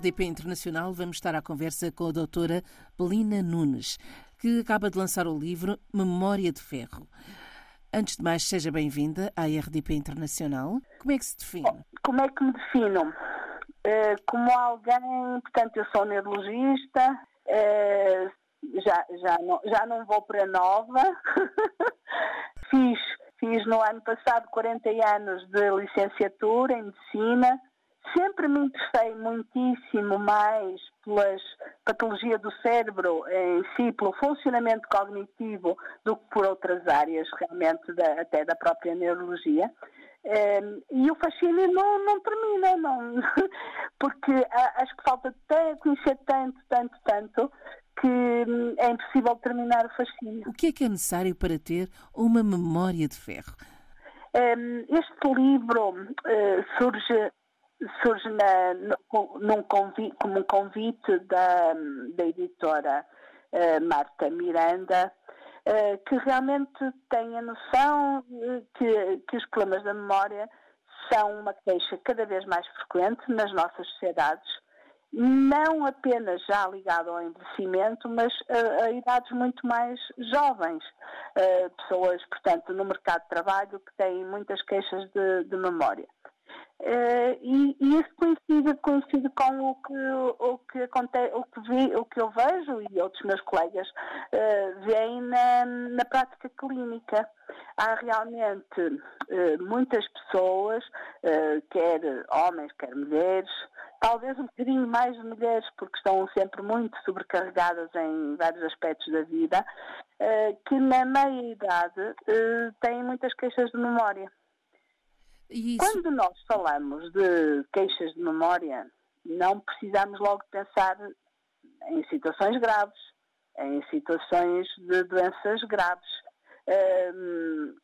RDP Internacional vamos estar à conversa com a doutora Belina Nunes, que acaba de lançar o livro Memória de Ferro. Antes de mais, seja bem-vinda à RDP Internacional. Como é que se define? Como é que me defino? Uh, como alguém, portanto, eu sou neurologista, uh, já, já, não, já não vou para nova. fiz, fiz no ano passado 40 anos de licenciatura em medicina Sempre me interessei muitíssimo mais pelas patologia do cérebro em si, pelo funcionamento cognitivo, do que por outras áreas realmente da, até da própria neurologia. Ehm, e o fascínio não, não termina, não, porque acho que falta até conhecer tanto, tanto, tanto, que hum, é impossível terminar o fascínio. O que é que é necessário para ter uma memória de ferro? Ehm, este livro uh, surge surge na, num convite, como um convite da, da editora uh, Marta Miranda, uh, que realmente tem a noção que, que os problemas da memória são uma queixa cada vez mais frequente nas nossas sociedades, não apenas já ligado ao envelhecimento, mas a, a idades muito mais jovens. Uh, pessoas, portanto, no mercado de trabalho que têm muitas queixas de, de memória. Uh, e, e, isso coincide, coincide com o que, o que acontece, o que, vi, o que eu vejo e outros meus colegas uh, veem na, na prática clínica. Há realmente uh, muitas pessoas, uh, quer homens, quer mulheres, talvez um bocadinho mais mulheres, porque estão sempre muito sobrecarregadas em vários aspectos da vida, que na meia idade têm muitas queixas de memória. Isso... Quando nós falamos de queixas de memória, não precisamos logo pensar em situações graves, em situações de doenças graves.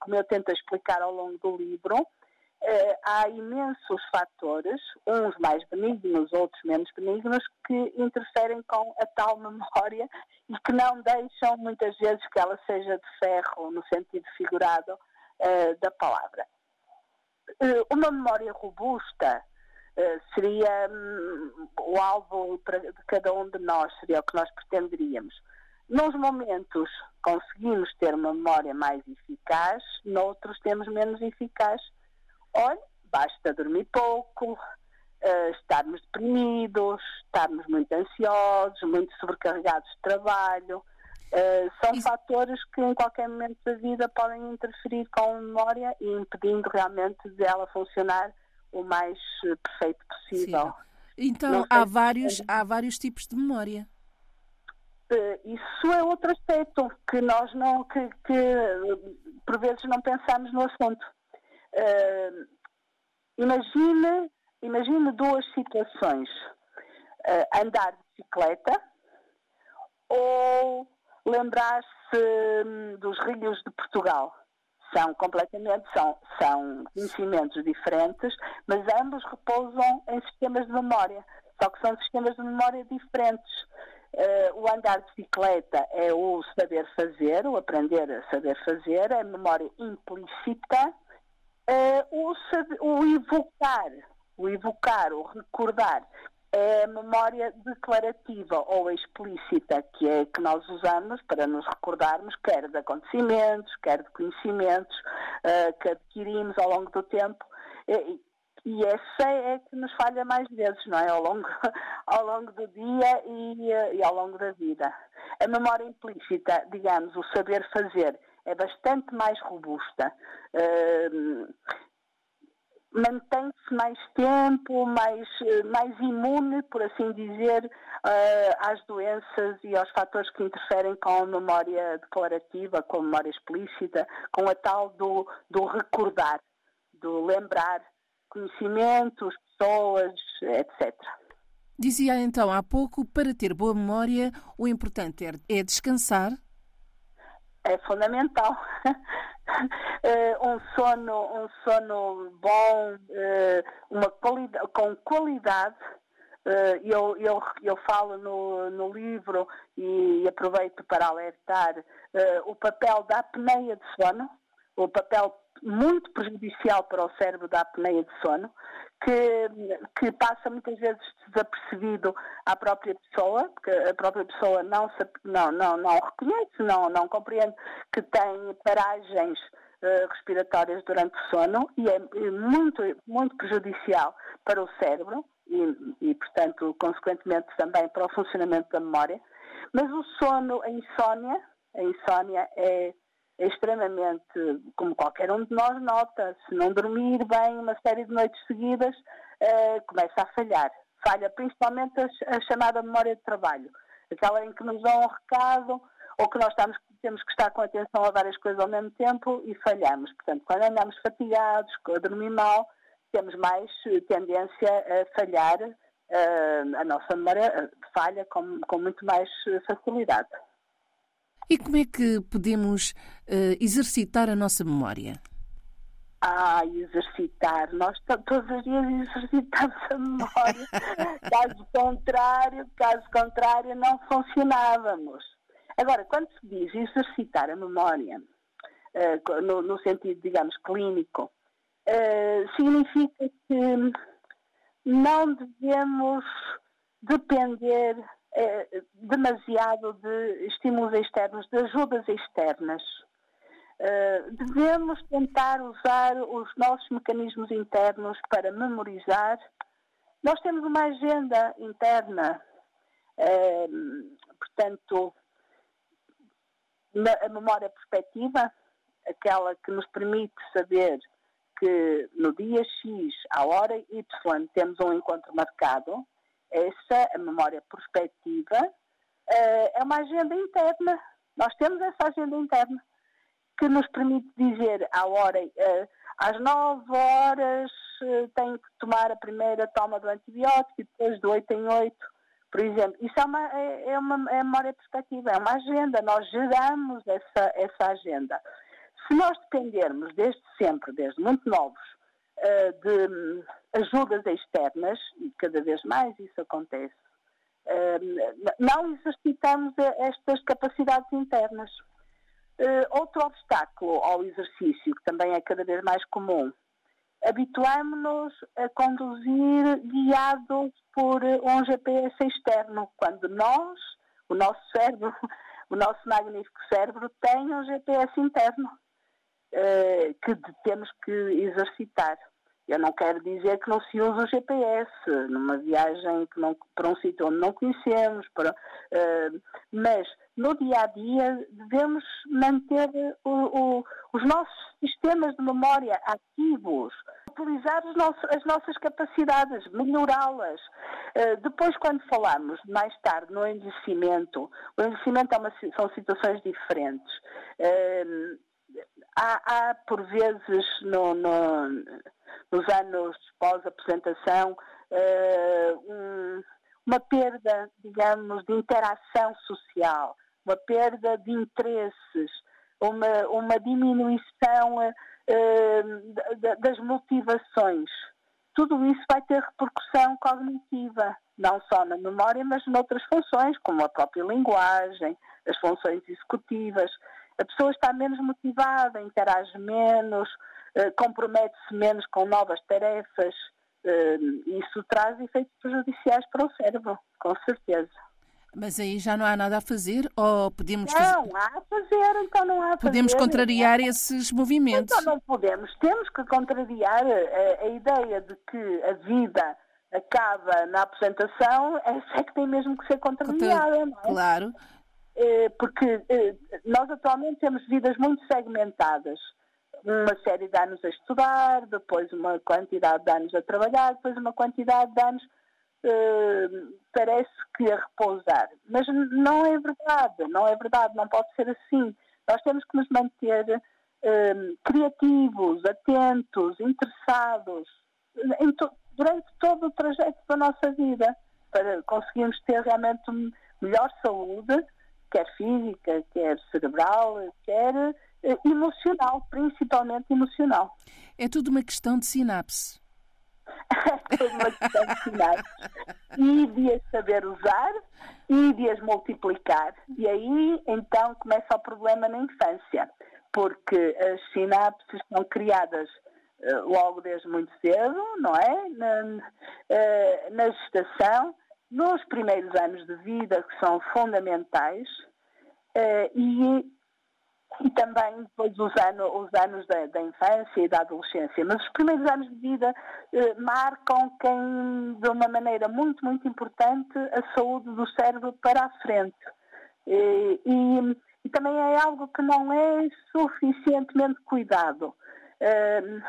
como eu tento explicar ao longo do livro, eh, há imensos fatores, uns mais benignos, outros menos benignos, que interferem com a tal memória e que não deixam muitas vezes que ela seja de ferro, no sentido figurado eh, da palavra. Eh, uma memória robusta eh, seria hum, o alvo de cada um de nós, seria o que nós pretenderíamos. Nos momentos conseguimos ter uma memória mais eficaz, noutros temos menos eficaz. Olha, basta dormir pouco, uh, estarmos deprimidos, estarmos muito ansiosos, muito sobrecarregados de trabalho, Uh, são Isso... fatores que em qualquer momento da vida podem interferir com a memória e impedindo realmente dela funcionar o mais eh, perfeito possível. Sim. Então há vários, há vários tipos de memória. Uh, isso é outro aspecto que nós não, que, que por vezes não pensamos no assunto. Uh, imagine, imagine duas situações. andar de bicicleta ou lembrar-se hum, dos rios de Portugal. São completamente, são, são conhecimentos diferentes, mas ambos repousam em sistemas de memória, só que são sistemas de memória diferentes. Uh, o andar de bicicleta é o saber fazer, o aprender a saber fazer, a memória implícita. Uh, o, saber, o evocar, o evocar, o recordar, é a memória declarativa ou explícita que é que nós usamos para nos recordarmos quer de acontecimentos, quer de conhecimentos uh, que adquirimos ao longo do tempo. E, e essa é que nos falha mais vezes, não é? Ao longo, ao longo do dia e, e ao longo da vida. A memória implícita, digamos, o saber fazer, é bastante mais robusta. Uh, mantém-se mais tempo, mais, eh, mais imune, por assim dizer, uh, às doenças e aos fatores que interferem com a memória declarativa, com a memória explícita, com a tal do, do recordar, do lembrar conhecimentos, pessoas, etc. Dizia então há pouco, para ter boa memória, o importante é, é descansar. É fundamental. uh, um sono, um sono bom, uh, uma qualidade, com qualidade. Uh, eu, eu, eu falo no, no livro e aproveito para alertar o papel da apneia de sono, o papel muito prejudicial para o cérebro da apneia de sono, que, que passa muitas vezes desapercebido à própria pessoa, porque a própria pessoa não, se, não, não, não reconhece, não, não compreende que tem paragens uh, respiratórias durante o sono e é muito, muito prejudicial para o cérebro e, e, portanto, consequentemente também para o funcionamento da memória. Mas o sono, a insónia, a insónia é é extremamente, como qualquer um de nós nota, se não dormir bem uma série de noites seguidas, uh, começa a falhar. Falha principalmente a, a, chamada memória de trabalho, aquela em que nos dão um recado ou que nós estamos, temos que estar com atenção a várias coisas ao mesmo tempo e falhamos. Portanto, quando andamos fatigados, a dormir mal, temos mais tendência a falhar, uh, a nossa memória falha com, com muito mais facilidade. E como é que podemos uh, exercitar a nossa memória? Ah, exercitar. Nós todos os dias exercitamos a memória. caso contrário, caso contrário, não funcionávamos. Agora, quando se diz exercitar a memória, uh, no, no, sentido, digamos, clínico, uh, significa que não devemos depender eh, demasiado de estímulos externos, de ajudas externas. Uh, devemos tentar usar os nossos mecanismos internos para memorizar. Nós temos uma agenda interna, uh, portanto, a memória perspectiva, aquela que nos permite saber que no dia X, à hora Y, temos um encontro marcado, essa a memória prospectiva eh, é uma agenda interna. Nós temos essa agenda interna que nos permite dizer à hora, eh, às 9 horas eh, tenho que tomar a primeira toma do antibiótico e depois de 8 em 8, por exemplo. Isso é uma, é, é uma é memória perspectiva, é uma agenda, nós geramos essa, essa agenda. Se nós dependermos desde sempre, desde muito novos, de ajudas externas, e cada vez mais isso acontece, hum, não exercitamos estas capacidades internas. Eh, outro obstáculo ao exercício, que também é cada vez mais comum, habituamos-nos a conduzir guiados por um GPS externo, quando nós, o nosso cérebro, o nosso magnífico cérebro, tem um GPS interno. Eh, que temos que exercitar. Eu não quero dizer que não se usa o GPS numa viagem que não, para um sítio onde não conhecemos, para, uh, mas no dia a dia devemos manter o, o, os nossos sistemas de memória ativos, utilizar as nossas capacidades, melhorá-las. Uh, depois, quando falamos mais tarde no envelhecimento, o envelhecimento é uma, são situações diferentes. Uh, há, há por vezes no, no, nos anos pós-apresentação uh, um, uma perda, digamos, de interação social, uma perda de interesses, uma, uma diminuição uh, das motivações. Tudo isso vai ter repercussão cognitiva, não só na memória, mas noutras funções, como a própria linguagem, as funções executivas a pessoa está menos motivada, interage menos, eh, compromete-se menos com novas tarefas. Eh, isso traz efeitos prejudiciais para o cérebro, com certeza. Mas aí já não há nada a fazer ou podemos não, fazer... Não, há a fazer, então não há a Podemos fazer, contrariar esses movimentos. Então não podemos. Temos que contrariar a, a ideia de que a vida acaba na apresentação, essa é que tem mesmo que ser contrariada, Contra... não é? Claro. Eh, porque eh, nós atualmente temos vidas muito segmentadas. Uma série de anos a estudar, depois uma quantidade de anos a trabalhar, depois uma quantidade de anos eh, parece que a repousar. Mas não é verdade, não é verdade, não pode ser assim. Nós temos que nos manter criativos, atentos, interessados to durante todo o trajeto da nossa vida para conseguirmos ter realmente melhor saúde quer física, quer cerebral, quer eh, emocional, principalmente emocional. É tudo uma questão de sinapse. é tudo uma questão de sinapse. E de as saber usar e de as multiplicar. E aí, então, começa o problema na infância, porque as sinapses são criadas logo desde muito cedo, não é? Na, eh, na gestação, nos primeiros anos de vida, que são fundamentais, eh, e, e também depois os, anos, os anos da, da, infância e da adolescência. Mas os primeiros anos de vida eh, marcam quem, de uma maneira muito, muito importante, a saúde do cérebro para a frente. E, e, e também é algo que não é suficientemente cuidado. Uh,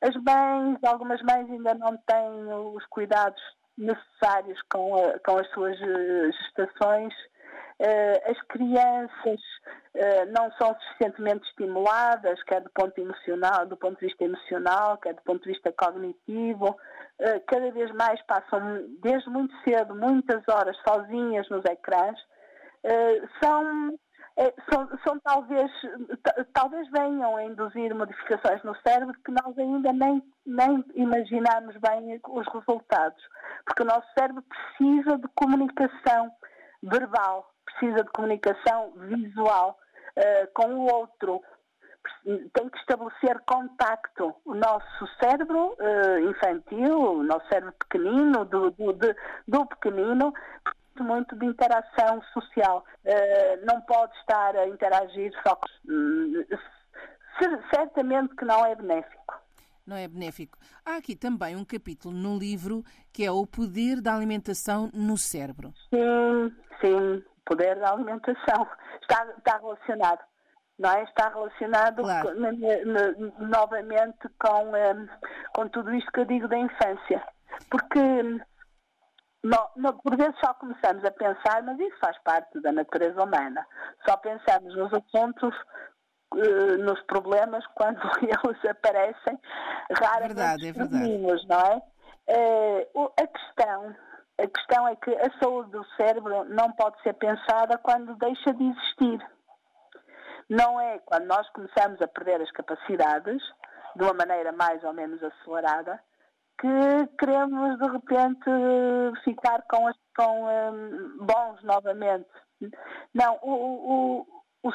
as mães, algumas mães ainda não têm os cuidados necessários com, a, com as suas eh, gestações. Uh, as crianças uh, não são suficientemente estimuladas, quer do ponto emocional, do ponto de vista emocional, quer do ponto de vista cognitivo. Uh, cada vez mais passam, desde muito cedo, muitas horas sozinhas nos ecrãs. são são, são, talvez, talvez venham a induzir modificações no cérebro que nós ainda nem, nem imaginamos bem os resultados. Porque o nosso cérebro precisa de comunicação verbal, precisa de comunicação visual uh, com o outro. Tem que estabelecer contacto. O nosso cérebro uh, infantil, o nosso cérebro pequenino, do, do, de, do pequenino, muito de interação social. Uh, não pode estar a interagir só. Uh, certamente que não é benéfico. Não é benéfico. Há aqui também um capítulo no livro que é o poder da alimentação no cérebro. Sim, sim, o poder da alimentação. Está, está relacionado. Não é? Está relacionado claro. com, novamente com, um, com tudo isto que eu digo da infância. Porque não, não, por vezes só começamos a pensar, mas isso faz parte da natureza humana. Só pensamos nos assuntos, nos problemas, quando eles aparecem raramente verdade, é verdade. não é? Uh, a questão a questão é que a saúde do cérebro não pode ser pensada quando deixa de existir. Não é quando nós começamos a perder as capacidades, de uma maneira mais ou menos acelerada, que queremos de repente ficar com, as, com um, bons novamente. Não, o, o um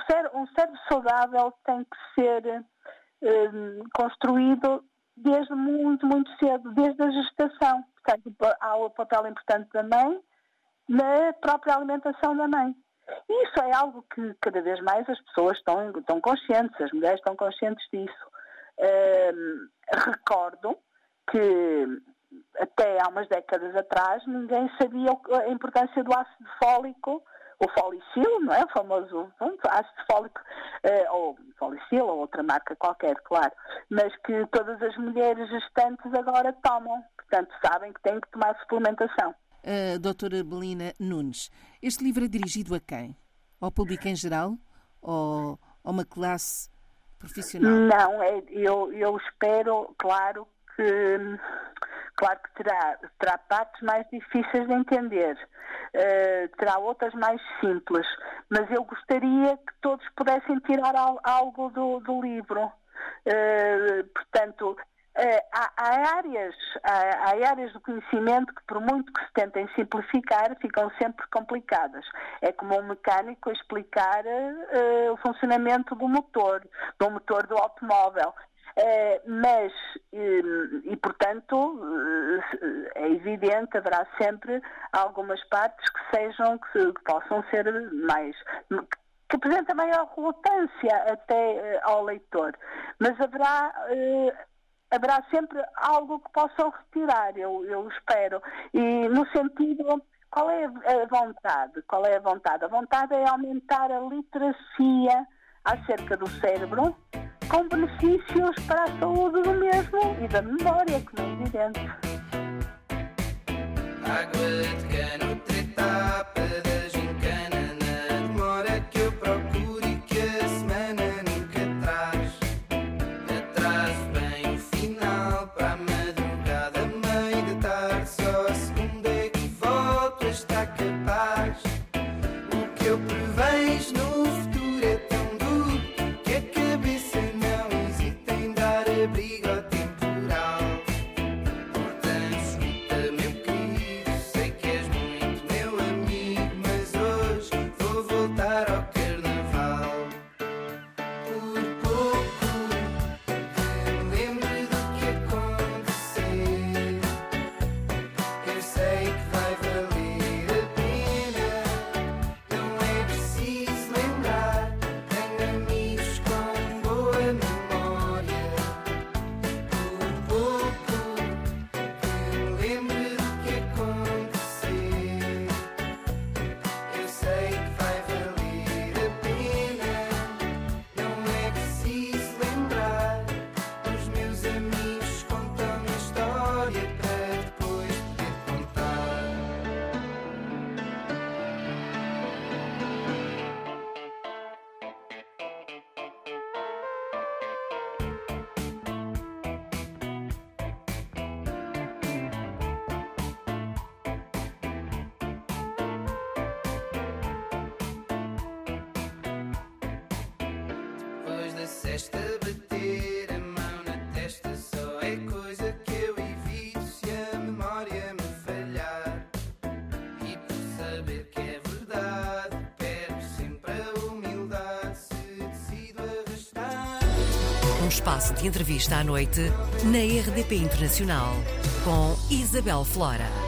cérebro saudável tem que ser um, construído desde muito, muito cedo, desde a gestação. Portanto, há o papel importante da mãe na própria alimentação da mãe. E isso é algo que cada vez mais as pessoas estão, estão conscientes, as mulheres estão conscientes disso. Um, recordo que até há umas décadas atrás ninguém sabia a importância do ácido fólico, o folicil, não é? O famoso pronto, ácido fólico, eh, ou folicil, ou outra marca qualquer, claro, mas que todas as mulheres gestantes agora tomam. Portanto, sabem que têm que tomar suplementação. Uh, doutora Belina Nunes, este livro é dirigido a quem? Ao público em geral? Ou a uma classe profissional? Não, é, eu, eu espero, claro, que, claro que terá, terá partes mais difíceis de entender, uh, terá outras mais simples, mas eu gostaria que todos pudessem tirar algo do, do livro. Uh, portanto, Uh, há, há, áreas, há, há, áreas do conhecimento que, por muito que se tentem simplificar, ficam sempre complicadas. É como um mecânico explicar uh, o funcionamento do motor, do motor do automóvel. Eh, mas, e, e, portanto, eh, é evidente, haverá sempre algumas partes que sejam, que, possam ser mais que apresenta maior relutância até uh, ao leitor. Mas haverá, haverá sempre algo que possam retirar, eu, eu espero. E no sentido, qual é a vontade? Qual é a vontade? A vontade é aumentar a literacia acerca do cérebro com benefícios para a saúde do mesmo e da memória, como é evidente. Resta bater a mão na testa, só é coisa que eu evito se a memória me falhar. E por saber que é verdade, perco sempre a humildade se decido arrastar. Um espaço de entrevista à noite na RDP Internacional com Isabel Flora.